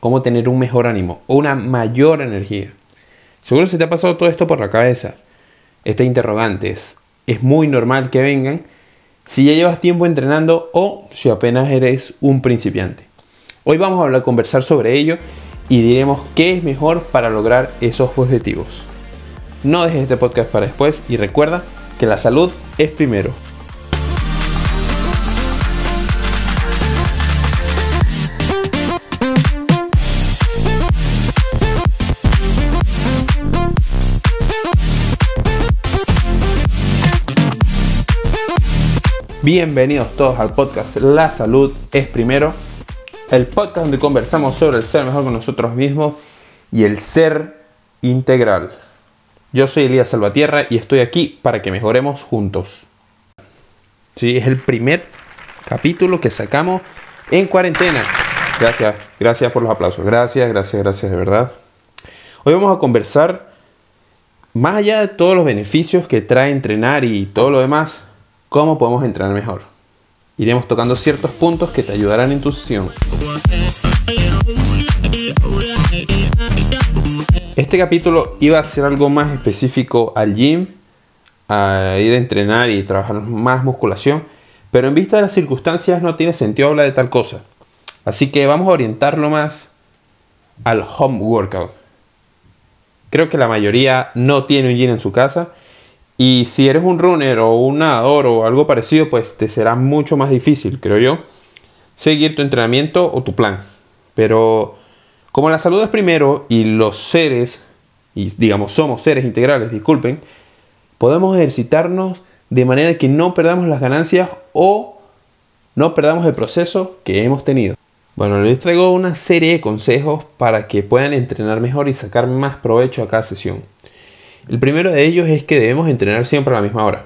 cómo tener un mejor ánimo o una mayor energía. Seguro se te ha pasado todo esto por la cabeza. Estas interrogantes es muy normal que vengan si ya llevas tiempo entrenando o si apenas eres un principiante. Hoy vamos a hablar, conversar sobre ello y diremos qué es mejor para lograr esos objetivos. No dejes este podcast para después y recuerda que la salud es primero. Bienvenidos todos al podcast La Salud es Primero, el podcast donde conversamos sobre el ser mejor con nosotros mismos y el ser integral. Yo soy Elías Salvatierra y estoy aquí para que mejoremos juntos. Sí, es el primer capítulo que sacamos en cuarentena. Gracias, gracias por los aplausos. Gracias, gracias, gracias de verdad. Hoy vamos a conversar, más allá de todos los beneficios que trae entrenar y todo lo demás, cómo podemos entrenar mejor. Iremos tocando ciertos puntos que te ayudarán en tu sesión. Este capítulo iba a ser algo más específico al gym, a ir a entrenar y trabajar más musculación, pero en vista de las circunstancias no tiene sentido hablar de tal cosa. Así que vamos a orientarlo más al home workout. Creo que la mayoría no tiene un gym en su casa y si eres un runner o un nadador o algo parecido, pues te será mucho más difícil, creo yo, seguir tu entrenamiento o tu plan. Pero como la salud es primero y los seres, y digamos somos seres integrales, disculpen, podemos ejercitarnos de manera que no perdamos las ganancias o no perdamos el proceso que hemos tenido. Bueno, les traigo una serie de consejos para que puedan entrenar mejor y sacar más provecho a cada sesión. El primero de ellos es que debemos entrenar siempre a la misma hora.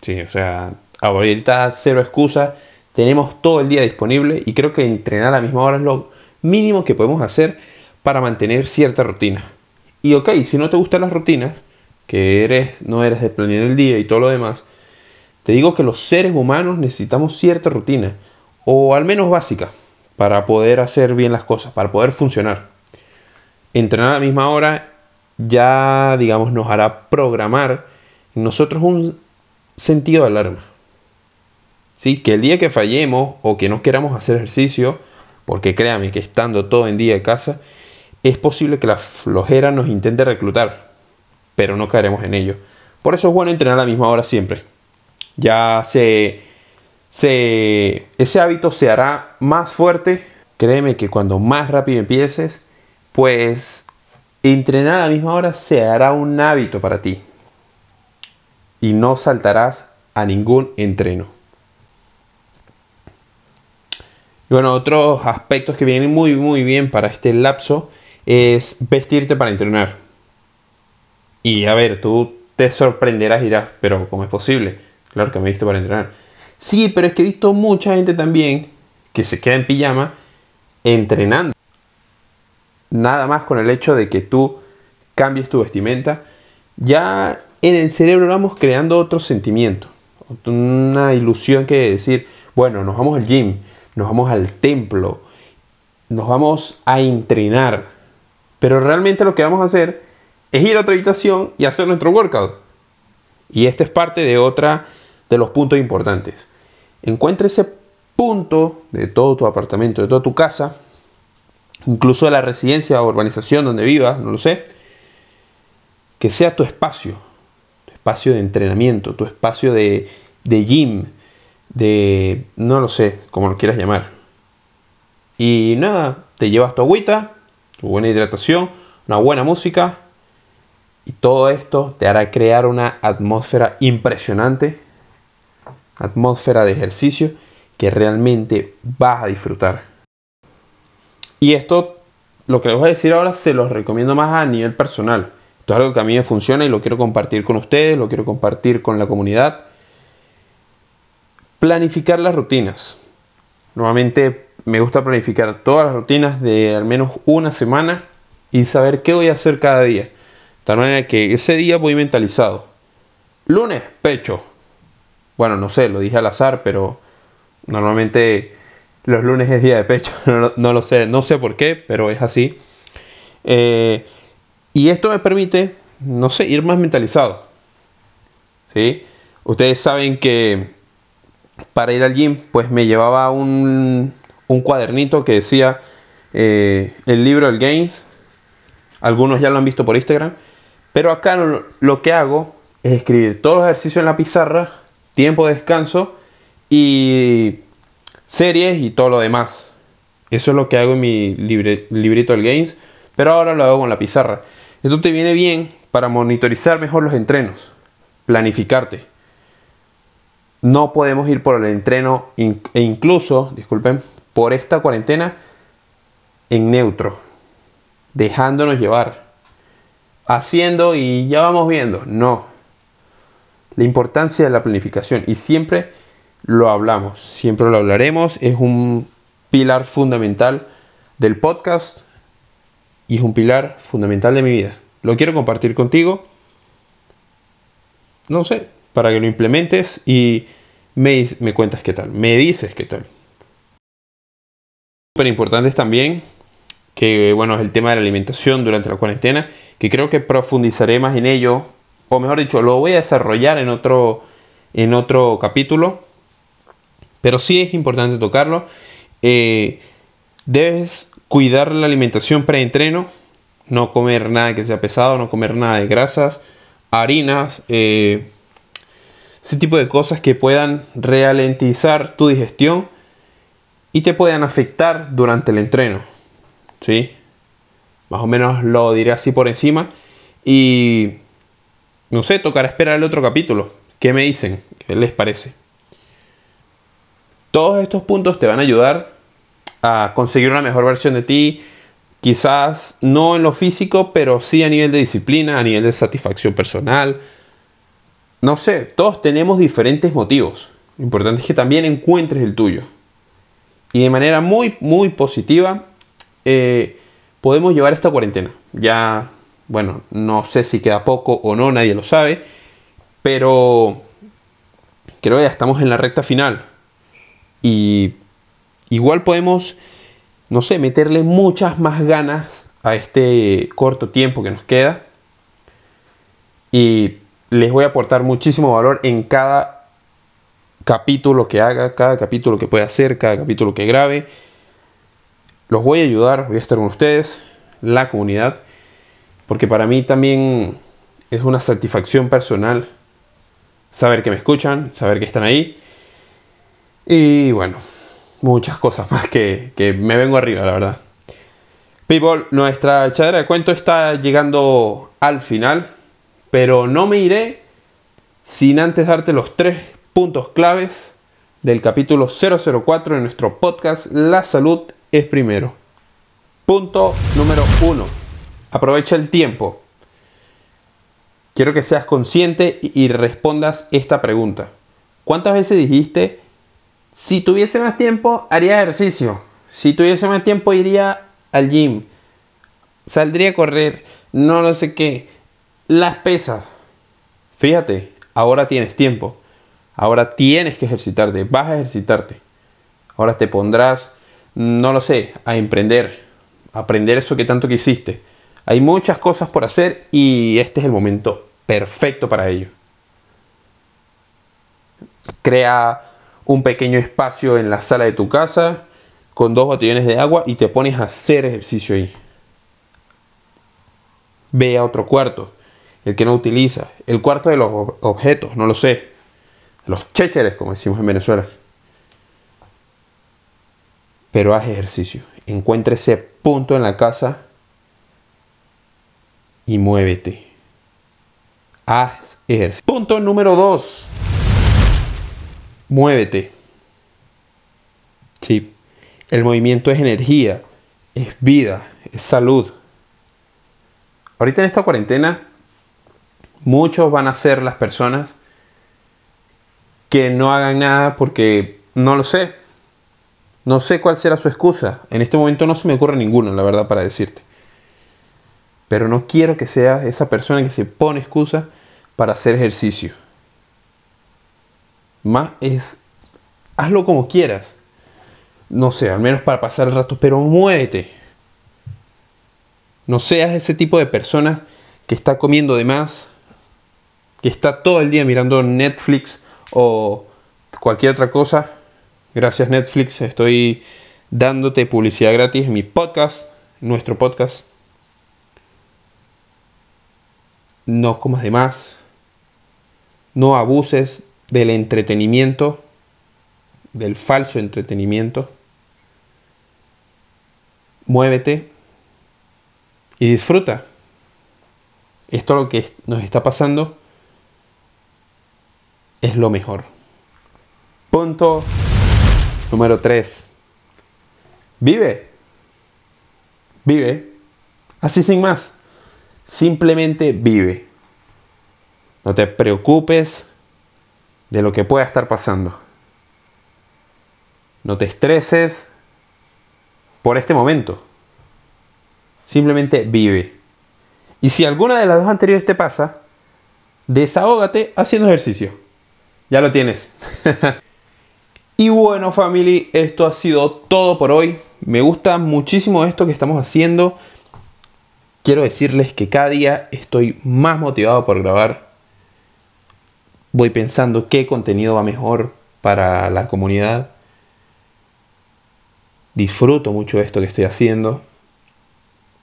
Sí, o sea, ahorita cero excusa, tenemos todo el día disponible y creo que entrenar a la misma hora es lo mínimo que podemos hacer para mantener cierta rutina. Y ok, si no te gustan las rutinas, que eres, no eres de planear el día y todo lo demás, te digo que los seres humanos necesitamos cierta rutina, o al menos básica, para poder hacer bien las cosas, para poder funcionar. Entrenar a la misma hora ya, digamos, nos hará programar nosotros un sentido de alarma. ¿Sí? Que el día que fallemos o que no queramos hacer ejercicio, porque créame que estando todo en día de casa, es posible que la flojera nos intente reclutar, pero no caeremos en ello. Por eso es bueno entrenar a la misma hora siempre. Ya se, se, ese hábito se hará más fuerte. Créeme que cuando más rápido empieces, pues Entrenar a la misma hora se hará un hábito para ti y no saltarás a ningún entreno. Y bueno, otros aspectos que vienen muy muy bien para este lapso es vestirte para entrenar. Y a ver, tú te sorprenderás y dirás, pero ¿cómo es posible? Claro que me he visto para entrenar. Sí, pero es que he visto mucha gente también que se queda en pijama entrenando nada más con el hecho de que tú cambies tu vestimenta, ya en el cerebro vamos creando otro sentimiento, una ilusión que decir, bueno, nos vamos al gym, nos vamos al templo, nos vamos a entrenar, pero realmente lo que vamos a hacer es ir a otra habitación y hacer nuestro workout. Y este es parte de otra de los puntos importantes. Encuentra ese punto de todo tu apartamento, de toda tu casa, incluso la residencia o urbanización donde vivas, no lo sé, que sea tu espacio, tu espacio de entrenamiento, tu espacio de, de gym, de, no lo sé, como lo quieras llamar. Y nada, te llevas tu agüita, tu buena hidratación, una buena música, y todo esto te hará crear una atmósfera impresionante, atmósfera de ejercicio que realmente vas a disfrutar. Y esto, lo que les voy a decir ahora, se los recomiendo más a nivel personal. Esto es algo que a mí me funciona y lo quiero compartir con ustedes, lo quiero compartir con la comunidad. Planificar las rutinas. Normalmente me gusta planificar todas las rutinas de al menos una semana y saber qué voy a hacer cada día. De tal manera que ese día voy mentalizado. Lunes, pecho. Bueno, no sé, lo dije al azar, pero normalmente los lunes es día de pecho. No, lo sé, no sé por qué, pero es así. Eh, y esto me permite, no sé, ir más mentalizado. ¿Sí? Ustedes saben que para ir al gym, pues me llevaba un, un cuadernito que decía eh, el libro del Games. Algunos ya lo han visto por Instagram. Pero acá lo, lo que hago es escribir todos los ejercicios en la pizarra, tiempo de descanso y series y todo lo demás. Eso es lo que hago en mi librito del Games, pero ahora lo hago con la pizarra. Esto te viene bien para monitorizar mejor los entrenos, planificarte. No podemos ir por el entreno e incluso, disculpen, por esta cuarentena en neutro, dejándonos llevar, haciendo y ya vamos viendo. No. La importancia de la planificación y siempre lo hablamos, siempre lo hablaremos, es un pilar fundamental del podcast y es un pilar fundamental de mi vida. Lo quiero compartir contigo, no sé, para que lo implementes y me, me cuentas qué tal, me dices qué tal. Súper importante es también que, bueno, es el tema de la alimentación durante la cuarentena, que creo que profundizaré más en ello, o mejor dicho, lo voy a desarrollar en otro, en otro capítulo pero sí es importante tocarlo. Eh, debes cuidar la alimentación pre-entreno. No comer nada que sea pesado, no comer nada de grasas, harinas, eh, ese tipo de cosas que puedan ralentizar tu digestión y te puedan afectar durante el entreno. ¿Sí? Más o menos lo diré así por encima. Y no sé, tocará esperar el otro capítulo. ¿Qué me dicen? ¿Qué les parece? Todos estos puntos te van a ayudar a conseguir una mejor versión de ti, quizás no en lo físico, pero sí a nivel de disciplina, a nivel de satisfacción personal. No sé, todos tenemos diferentes motivos. Lo importante es que también encuentres el tuyo. Y de manera muy, muy positiva, eh, podemos llevar esta cuarentena. Ya, bueno, no sé si queda poco o no, nadie lo sabe, pero creo que ya estamos en la recta final. Y igual podemos, no sé, meterle muchas más ganas a este corto tiempo que nos queda. Y les voy a aportar muchísimo valor en cada capítulo que haga, cada capítulo que pueda hacer, cada capítulo que grabe. Los voy a ayudar, voy a estar con ustedes, la comunidad, porque para mí también es una satisfacción personal saber que me escuchan, saber que están ahí y bueno, muchas cosas más que, me vengo arriba, la verdad. People, nuestra chadera de cuento está llegando al final, pero no me iré sin antes darte los tres puntos claves del capítulo 004 de nuestro podcast La salud es primero. Punto número uno. Aprovecha el tiempo. Quiero que seas consciente y respondas esta pregunta. ¿Cuántas veces dijiste si tuviese más tiempo, haría ejercicio. Si tuviese más tiempo, iría al gym. Saldría a correr. No lo sé qué. Las pesas. Fíjate, ahora tienes tiempo. Ahora tienes que ejercitarte. Vas a ejercitarte. Ahora te pondrás, no lo sé, a emprender. Aprender eso que tanto quisiste. Hay muchas cosas por hacer y este es el momento perfecto para ello. Crea un pequeño espacio en la sala de tu casa con dos botellones de agua y te pones a hacer ejercicio ahí. Ve a otro cuarto, el que no utiliza, el cuarto de los objetos, no lo sé, los chécheres, como decimos en Venezuela. Pero haz ejercicio, encuentra ese punto en la casa y muévete. Haz ejercicio. Punto número 2 muévete. Sí, el movimiento es energía, es vida, es salud. Ahorita en esta cuarentena, muchos van a ser las personas que no hagan nada porque no lo sé. No sé cuál será su excusa. En este momento no se me ocurre ninguna, la verdad, para decirte. Pero no quiero que sea esa persona que se pone excusa para hacer ejercicio. Más es, hazlo como quieras. no sé, al menos para pasar el rato, pero muévete. No seas ese tipo de persona que está comiendo de más, que está todo el día mirando Netflix o cualquier otra cosa. Gracias Netflix, estoy dándote publicidad gratis en mi podcast, nuestro podcast. No comas de más. No abuses del entretenimiento, del falso entretenimiento. Muévete y disfruta. Esto lo que nos está pasando es lo mejor. Punto número 3. Vive. Vive. Así sin más. Simplemente vive. No te preocupes de lo que pueda estar pasando. No te estreses por este momento. Simplemente vive. Y si alguna de las dos anteriores te pasa, desahógate haciendo ejercicio. Ya lo tienes. y bueno, family, esto ha sido todo por hoy. Me gusta muchísimo esto que estamos haciendo. Quiero decirles que cada día estoy más motivado por grabar. Voy pensando qué contenido va mejor para la comunidad. Disfruto mucho esto que estoy haciendo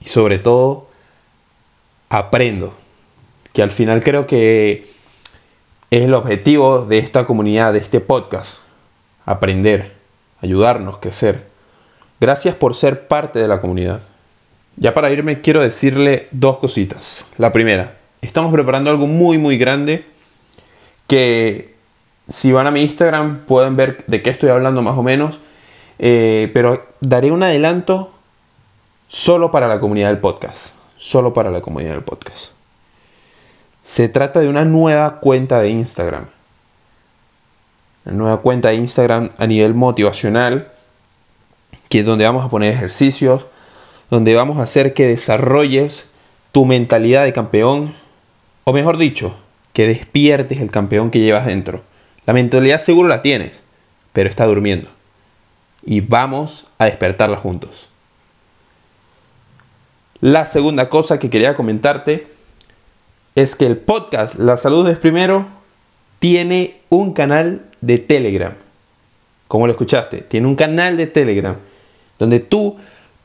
y sobre todo aprendo, que al final creo que es el objetivo de esta comunidad, de este podcast, aprender, ayudarnos, crecer. Gracias por ser parte de la comunidad. Ya para irme quiero decirle dos cositas. La primera, estamos preparando algo muy muy grande que si van a mi Instagram pueden ver de qué estoy hablando más o menos. Eh, pero daré un adelanto solo para la comunidad del podcast. Solo para la comunidad del podcast. Se trata de una nueva cuenta de Instagram. Una nueva cuenta de Instagram a nivel motivacional. Que es donde vamos a poner ejercicios. Donde vamos a hacer que desarrolles tu mentalidad de campeón. O mejor dicho, que despiertes el campeón que llevas dentro. La mentalidad seguro la tienes, pero está durmiendo. Y vamos a despertarla juntos. La segunda cosa que quería comentarte es que el podcast La Salud es Primero tiene un canal de Telegram. Como lo escuchaste, tiene un canal de Telegram donde tú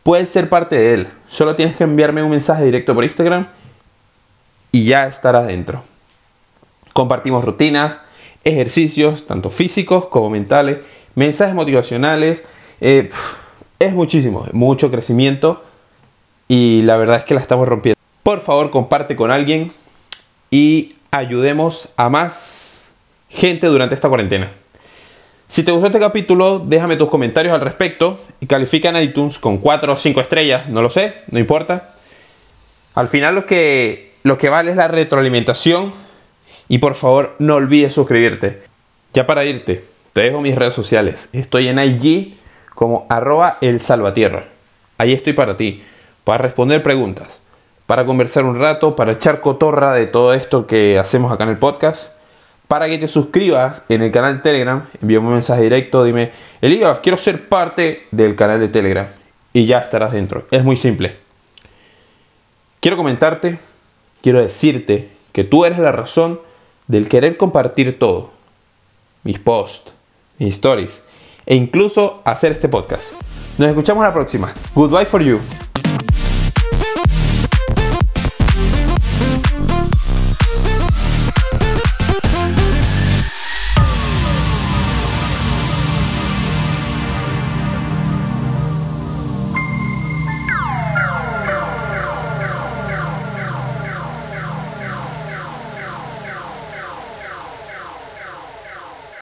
puedes ser parte de él. Solo tienes que enviarme un mensaje directo por Instagram y ya estarás dentro. Compartimos rutinas, ejercicios, tanto físicos como mentales, mensajes motivacionales. Eh, es muchísimo, mucho crecimiento y la verdad es que la estamos rompiendo. Por favor, comparte con alguien y ayudemos a más gente durante esta cuarentena. Si te gustó este capítulo, déjame tus comentarios al respecto y califica en iTunes con 4 o 5 estrellas, no lo sé, no importa. Al final lo que, lo que vale es la retroalimentación y por favor no olvides suscribirte. Ya para irte, te dejo mis redes sociales. Estoy en IG como arroba el salvatierra. Ahí estoy para ti para responder preguntas, para conversar un rato, para echar cotorra de todo esto que hacemos acá en el podcast, para que te suscribas en el canal de Telegram, envíame un mensaje directo, dime, Elías, quiero ser parte del canal de Telegram y ya estarás dentro. Es muy simple. Quiero comentarte, quiero decirte que tú eres la razón del querer compartir todo. Mis posts, mis stories e incluso hacer este podcast. Nos escuchamos la próxima. Goodbye for you.